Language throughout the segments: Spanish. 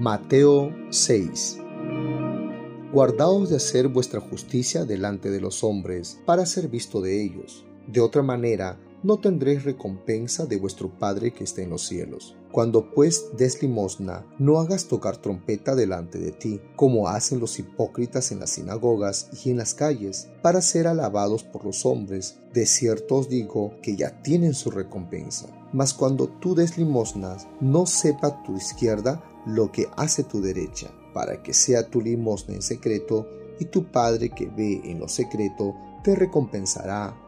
Mateo 6 Guardaos de hacer vuestra justicia delante de los hombres, para ser visto de ellos. De otra manera, no tendréis recompensa de vuestro Padre que está en los cielos. Cuando pues des limosna, no hagas tocar trompeta delante de ti, como hacen los hipócritas en las sinagogas y en las calles, para ser alabados por los hombres. De cierto os digo que ya tienen su recompensa. Mas cuando tú des limosnas, no sepa tu izquierda lo que hace tu derecha, para que sea tu limosna en secreto, y tu Padre que ve en lo secreto te recompensará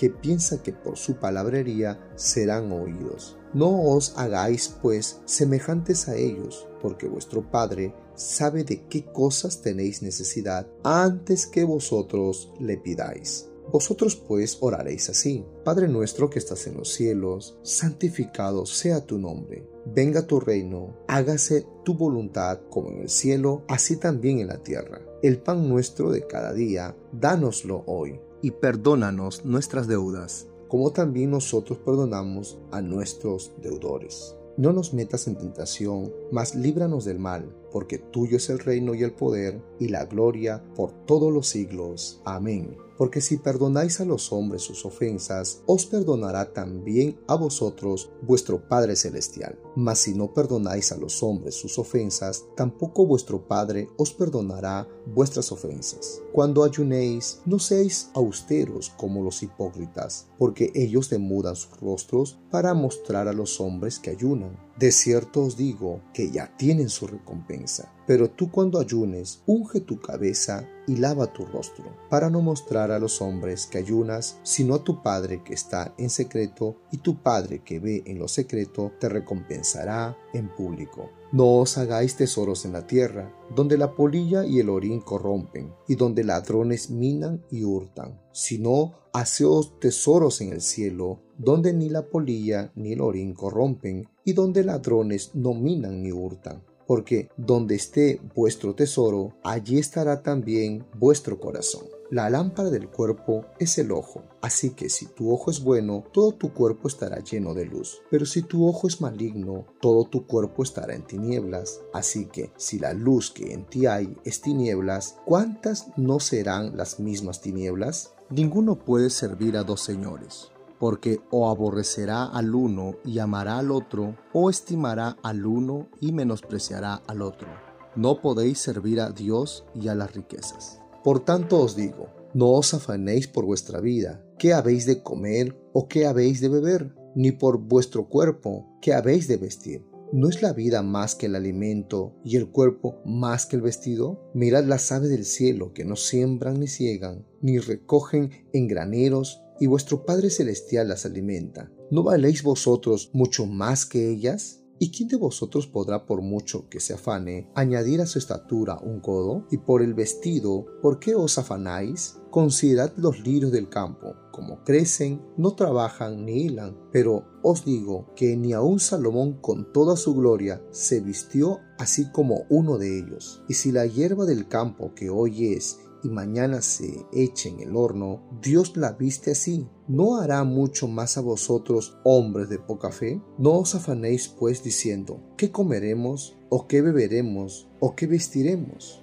que piensan que por su palabrería serán oídos. No os hagáis pues semejantes a ellos, porque vuestro Padre sabe de qué cosas tenéis necesidad antes que vosotros le pidáis. Vosotros pues oraréis así, Padre nuestro que estás en los cielos, santificado sea tu nombre, venga tu reino, hágase tu voluntad como en el cielo, así también en la tierra. El pan nuestro de cada día, dánoslo hoy y perdónanos nuestras deudas, como también nosotros perdonamos a nuestros deudores. No nos metas en tentación, mas líbranos del mal, porque tuyo es el reino y el poder y la gloria por todos los siglos. Amén. Porque si perdonáis a los hombres sus ofensas, os perdonará también a vosotros vuestro Padre Celestial. Mas si no perdonáis a los hombres sus ofensas, tampoco vuestro Padre os perdonará vuestras ofensas. Cuando ayunéis, no seáis austeros como los hipócritas, porque ellos demudan sus rostros para mostrar a los hombres que ayunan. De cierto os digo que ya tienen su recompensa. Pero tú cuando ayunes, unge tu cabeza y lava tu rostro, para no mostrar a los hombres que ayunas, sino a tu Padre que está en secreto, y tu Padre que ve en lo secreto te recompensará en público. No os hagáis tesoros en la tierra, donde la polilla y el orín corrompen, y donde ladrones minan y hurtan, sino haceos tesoros en el cielo, donde ni la polilla ni el orín corrompen, y donde ladrones no minan ni hurtan porque donde esté vuestro tesoro, allí estará también vuestro corazón. La lámpara del cuerpo es el ojo, así que si tu ojo es bueno, todo tu cuerpo estará lleno de luz. Pero si tu ojo es maligno, todo tu cuerpo estará en tinieblas. Así que si la luz que en ti hay es tinieblas, ¿cuántas no serán las mismas tinieblas? Ninguno puede servir a dos señores porque o aborrecerá al uno y amará al otro, o estimará al uno y menospreciará al otro. No podéis servir a Dios y a las riquezas. Por tanto os digo, no os afanéis por vuestra vida, qué habéis de comer o qué habéis de beber, ni por vuestro cuerpo, qué habéis de vestir. ¿No es la vida más que el alimento y el cuerpo más que el vestido? Mirad las aves del cielo que no siembran ni ciegan, ni recogen en graneros, y vuestro Padre Celestial las alimenta. ¿No valéis vosotros mucho más que ellas? ¿Y quién de vosotros podrá, por mucho que se afane, añadir a su estatura un codo? Y por el vestido, ¿por qué os afanáis? Considerad los lirios del campo, como crecen, no trabajan ni hilan, pero os digo que ni aun Salomón con toda su gloria se vistió así como uno de ellos. Y si la hierba del campo que hoy es y mañana se eche en el horno, Dios la viste así. ¿No hará mucho más a vosotros, hombres de poca fe? No os afanéis pues diciendo, ¿qué comeremos? ¿O qué beberemos? ¿O qué vestiremos?